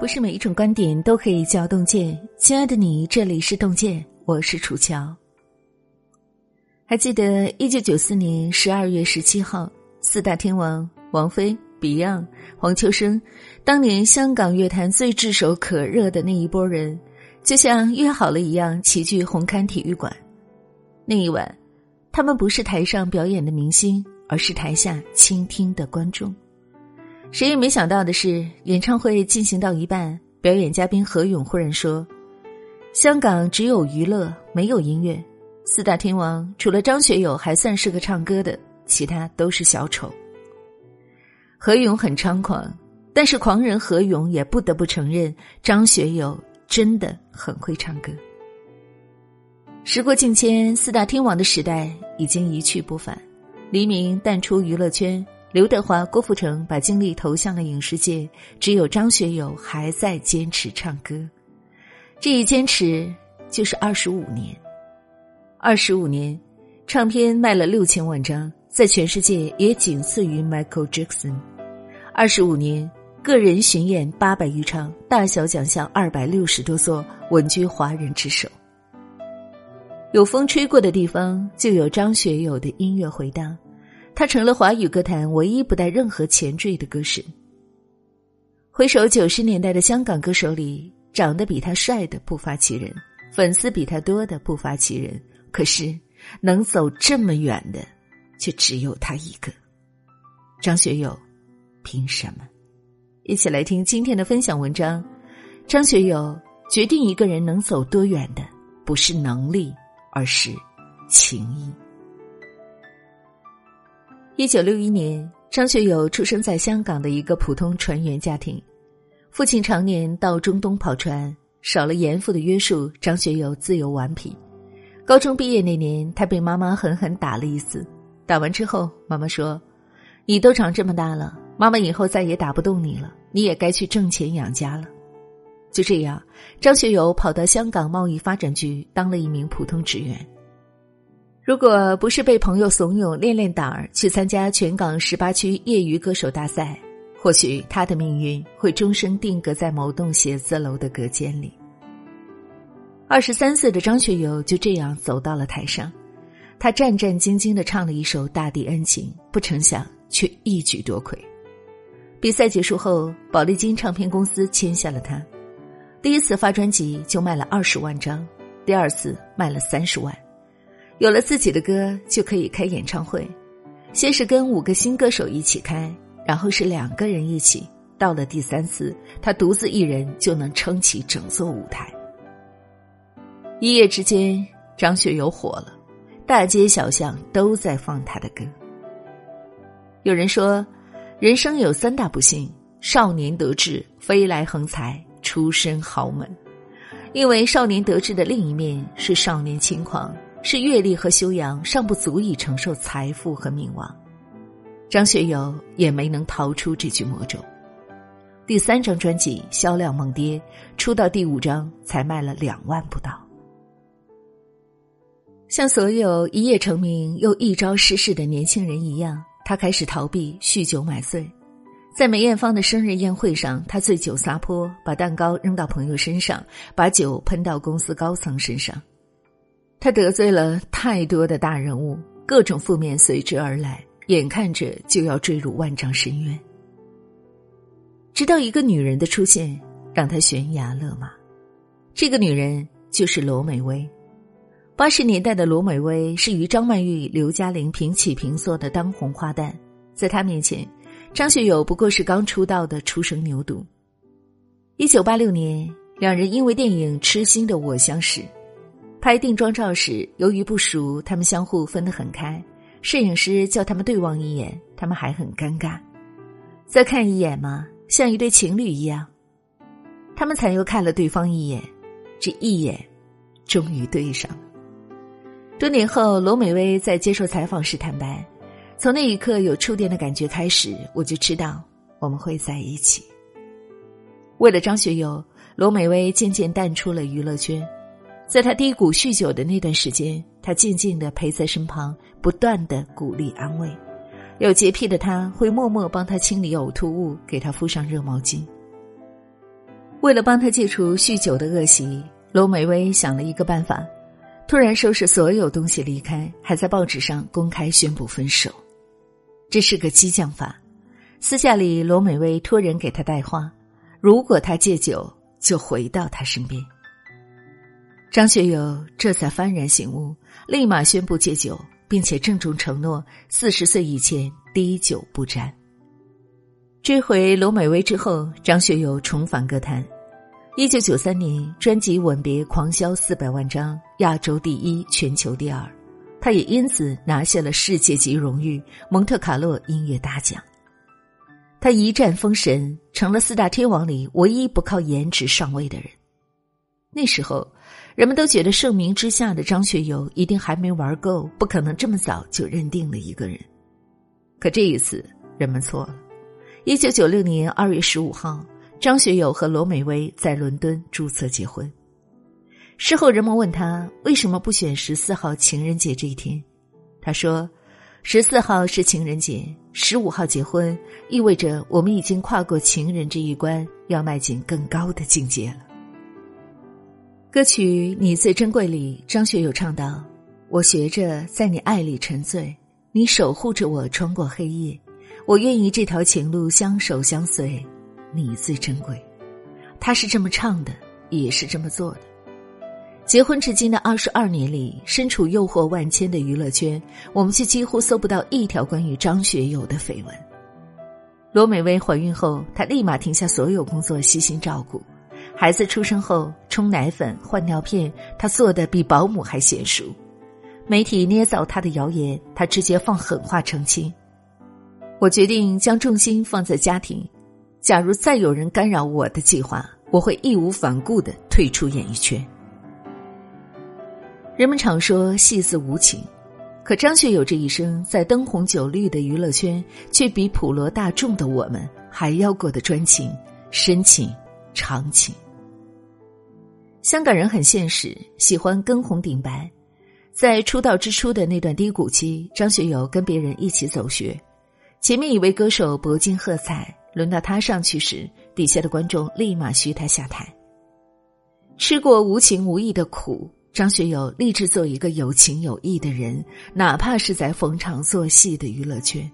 不是每一种观点都可以叫洞见。亲爱的你，这里是洞见，我是楚乔。还记得一九九四年十二月十七号，四大天王王菲、Beyond、黄秋生，当年香港乐坛最炙手可热的那一波人，就像约好了一样，齐聚红磡体育馆。那一晚，他们不是台上表演的明星，而是台下倾听的观众。谁也没想到的是，演唱会进行到一半，表演嘉宾何勇忽然说：“香港只有娱乐，没有音乐。四大天王除了张学友还算是个唱歌的，其他都是小丑。”何勇很猖狂，但是狂人何勇也不得不承认，张学友真的很会唱歌。时过境迁，四大天王的时代已经一去不返，黎明淡出娱乐圈。刘德华、郭富城把精力投向了影视界，只有张学友还在坚持唱歌。这一坚持就是二十五年。二十五年，唱片卖了六千万张，在全世界也仅次于 Michael Jackson。二十五年，个人巡演八百余场，大小奖项二百六十多座，稳居华人之首。有风吹过的地方，就有张学友的音乐回荡。他成了华语歌坛唯一不带任何前缀的歌神。回首九十年代的香港歌手里，长得比他帅的不乏其人，粉丝比他多的不乏其人，可是能走这么远的，却只有他一个。张学友，凭什么？一起来听今天的分享文章。张学友决定一个人能走多远的，不是能力，而是情谊。一九六一年，张学友出生在香港的一个普通船员家庭。父亲常年到中东跑船，少了严父的约束，张学友自由顽皮。高中毕业那年，他被妈妈狠狠打了一次。打完之后，妈妈说：“你都长这么大了，妈妈以后再也打不动你了，你也该去挣钱养家了。”就这样，张学友跑到香港贸易发展局当了一名普通职员。如果不是被朋友怂恿练练胆儿去参加全港十八区业余歌手大赛，或许他的命运会终身定格在某栋写字楼的隔间里。二十三岁的张学友就这样走到了台上，他战战兢兢的唱了一首《大地恩情》，不成想却一举夺魁。比赛结束后，宝丽金唱片公司签下了他，第一次发专辑就卖了二十万张，第二次卖了三十万。有了自己的歌，就可以开演唱会。先是跟五个新歌手一起开，然后是两个人一起。到了第三次，他独自一人就能撑起整座舞台。一夜之间，张学友火了，大街小巷都在放他的歌。有人说，人生有三大不幸：少年得志、飞来横财、出身豪门。因为少年得志的另一面是少年轻狂。是阅历和修养尚不足以承受财富和名望，张学友也没能逃出这句魔咒。第三张专辑销量猛跌，出到第五张才卖了两万不到。像所有一夜成名又一朝失势的年轻人一样，他开始逃避、酗酒、买醉。在梅艳芳的生日宴会上，他醉酒撒泼，把蛋糕扔到朋友身上，把酒喷到公司高层身上。他得罪了太多的大人物，各种负面随之而来，眼看着就要坠入万丈深渊。直到一个女人的出现，让他悬崖勒马。这个女人就是罗美薇。八十年代的罗美薇是与张曼玉、刘嘉玲平起平坐的当红花旦，在她面前，张学友不过是刚出道的初生牛犊。一九八六年，两人因为电影《痴心的我》相识。拍定妆照时，由于不熟，他们相互分得很开。摄影师叫他们对望一眼，他们还很尴尬。再看一眼嘛，像一对情侣一样。他们才又看了对方一眼，这一眼，终于对上了。多年后，罗美薇在接受采访时坦白：“从那一刻有触电的感觉开始，我就知道我们会在一起。”为了张学友，罗美薇渐渐淡出了娱乐圈。在他低谷酗酒的那段时间，他静静的陪在身旁，不断的鼓励安慰。有洁癖的他会默默帮他清理呕吐物，给他敷上热毛巾。为了帮他戒除酗酒的恶习，罗美薇想了一个办法，突然收拾所有东西离开，还在报纸上公开宣布分手。这是个激将法。私下里，罗美薇托人给他带话：如果他戒酒，就回到他身边。张学友这才幡然醒悟，立马宣布戒酒，并且郑重承诺四十岁以前滴酒不沾。追回罗美薇之后，张学友重返歌坛。一九九三年，专辑《吻别》狂销四百万张，亚洲第一，全球第二。他也因此拿下了世界级荣誉——蒙特卡洛音乐大奖。他一战封神，成了四大天王里唯一不靠颜值上位的人。那时候，人们都觉得盛名之下的张学友一定还没玩够，不可能这么早就认定了一个人。可这一次，人们错了。一九九六年二月十五号，张学友和罗美薇在伦敦注册结婚。事后，人们问他为什么不选十四号情人节这一天，他说：“十四号是情人节，十五号结婚，意味着我们已经跨过情人这一关，要迈进更高的境界了。”歌曲《你最珍贵》里，张学友唱道：“我学着在你爱里沉醉，你守护着我穿过黑夜。”我愿意这条情路相守相随，你最珍贵。他是这么唱的，也是这么做的。结婚至今的二十二年里，身处诱惑万千的娱乐圈，我们却几乎搜不到一条关于张学友的绯闻。罗美薇怀孕后，她立马停下所有工作，悉心照顾孩子。出生后，冲奶粉、换尿片，她做的比保姆还娴熟。媒体捏造她的谣言，她直接放狠话澄清。我决定将重心放在家庭。假如再有人干扰我的计划，我会义无反顾的退出演艺圈。人们常说戏子无情，可张学友这一生在灯红酒绿的娱乐圈，却比普罗大众的我们还要过得专情、深情、长情。香港人很现实，喜欢跟红顶白。在出道之初的那段低谷期，张学友跟别人一起走穴。前面一位歌手博金喝彩，轮到他上去时，底下的观众立马嘘他下台。吃过无情无义的苦，张学友立志做一个有情有义的人，哪怕是在逢场作戏的娱乐圈。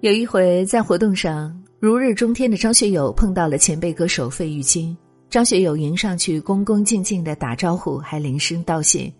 有一回在活动上，如日中天的张学友碰到了前辈歌手费玉清，张学友迎上去恭恭敬敬的打招呼，还连声道谢。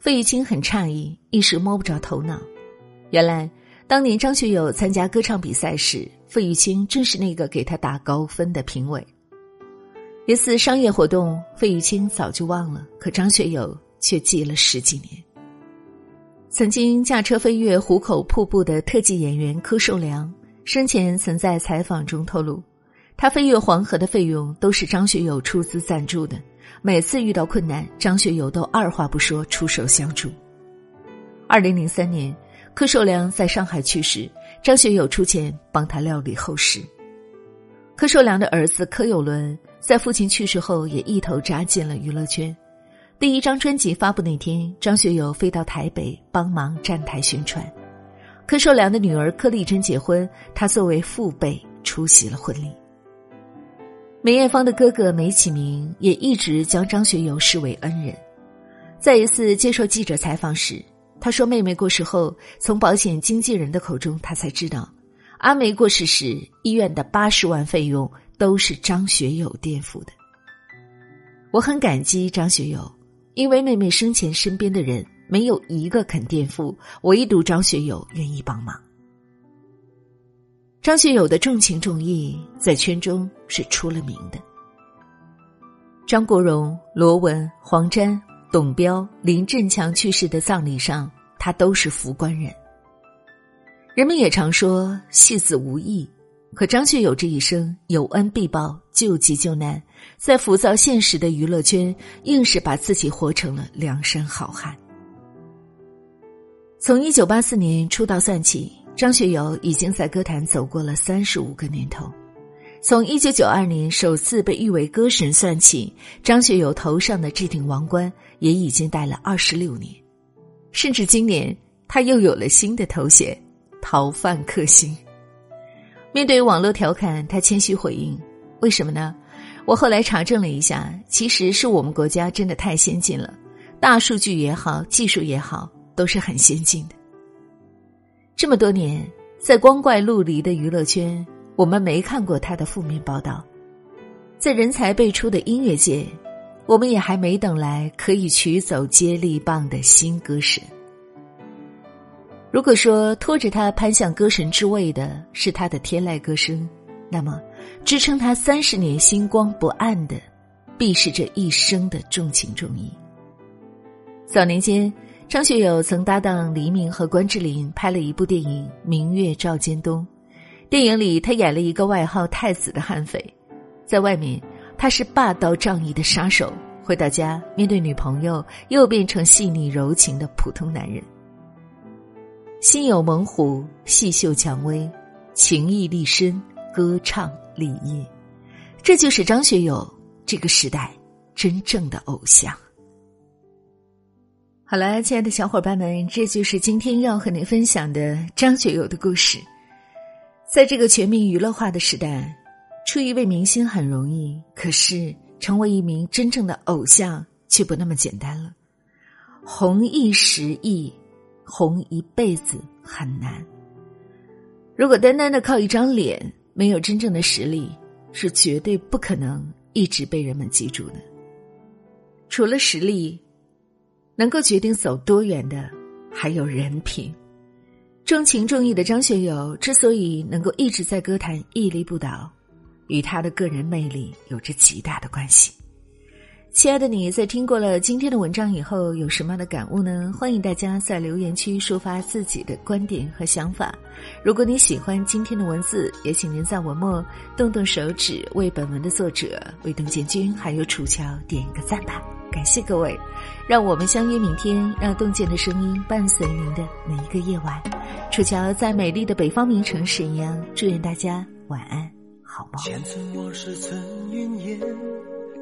费玉清很诧异，一时摸不着头脑，原来。当年张学友参加歌唱比赛时，费玉清正是那个给他打高分的评委。一次商业活动，费玉清早就忘了，可张学友却记了十几年。曾经驾车飞越壶口瀑布的特技演员柯受良，生前曾在采访中透露，他飞越黄河的费用都是张学友出资赞助的。每次遇到困难，张学友都二话不说出手相助。二零零三年。柯受良在上海去世，张学友出钱帮他料理后事。柯受良的儿子柯有伦在父亲去世后也一头扎进了娱乐圈。第一张专辑发布那天，张学友飞到台北帮忙站台宣传。柯受良的女儿柯丽珍结婚，他作为父辈出席了婚礼。梅艳芳的哥哥梅启明也一直将张学友视为恩人。在一次接受记者采访时。他说：“妹妹过世后，从保险经纪人的口中，他才知道，阿梅过世时，医院的八十万费用都是张学友垫付的。我很感激张学友，因为妹妹生前身边的人没有一个肯垫付，唯独张学友愿意帮忙。张学友的重情重义在圈中是出了名的。张国荣、罗文、黄沾。”董彪、林振强去世的葬礼上，他都是扶棺人。人们也常说戏子无义，可张学友这一生有恩必报，救急救难，在浮躁现实的娱乐圈，硬是把自己活成了梁山好汉。从一九八四年出道算起，张学友已经在歌坛走过了三十五个年头。从一九九二年首次被誉为歌神算起，张学友头上的这顶王冠也已经戴了二十六年，甚至今年他又有了新的头衔——逃犯克星。面对网络调侃，他谦虚回应：“为什么呢？我后来查证了一下，其实是我们国家真的太先进了，大数据也好，技术也好，都是很先进的。这么多年，在光怪陆离的娱乐圈，我们没看过他的负面报道；在人才辈出的音乐界，我们也还没等来可以取走接力棒的新歌神。”如果说拖着他攀向歌神之位的是他的天籁歌声，那么支撑他三十年星光不暗的，必是这一生的重情重义。早年间，张学友曾搭档黎明和关之琳拍了一部电影《明月照尖东》，电影里他演了一个外号“太子”的悍匪，在外面他是霸道仗义的杀手，回到家面对女朋友又变成细腻柔情的普通男人。心有猛虎，细嗅蔷薇，情义立身，歌唱立业，这就是张学友这个时代真正的偶像。好了，亲爱的小伙伴们，这就是今天要和您分享的张学友的故事。在这个全民娱乐化的时代，出一位明星很容易，可是成为一名真正的偶像却不那么简单了。红一时亿。红一辈子很难。如果单单的靠一张脸，没有真正的实力，是绝对不可能一直被人们记住的。除了实力，能够决定走多远的，还有人品。重情重义的张学友之所以能够一直在歌坛屹立不倒，与他的个人魅力有着极大的关系。亲爱的你，在听过了今天的文章以后，有什么样的感悟呢？欢迎大家在留言区抒发自己的观点和想法。如果你喜欢今天的文字，也请您在文末动动手指，为本文的作者、为邓建军还有楚乔点一个赞吧。感谢各位，让我们相约明天，让洞见的声音伴随您的每一个夜晚。楚乔在美丽的北方名城沈阳，祝愿大家晚安，好梦。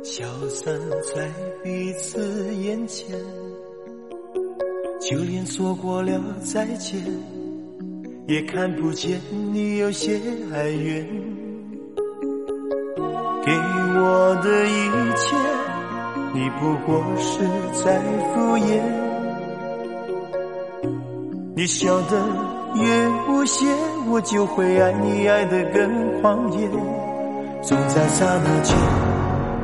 消散在彼此眼前，就连说过了再见，也看不见你有些哀怨。给我的一切，你不过是在敷衍。你笑得越无邪，我就会爱你爱得更狂野。总在刹那间。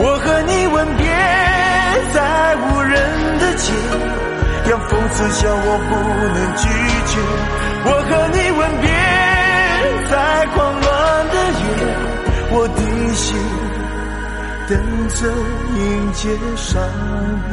我和你吻别在无人的街，让风刺笑我不能拒绝。我和你吻别在狂乱的夜，我的心等着迎接伤悲。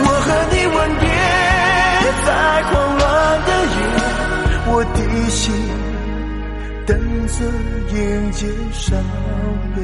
我和你吻别在狂乱的夜，我的心等着迎接伤悲。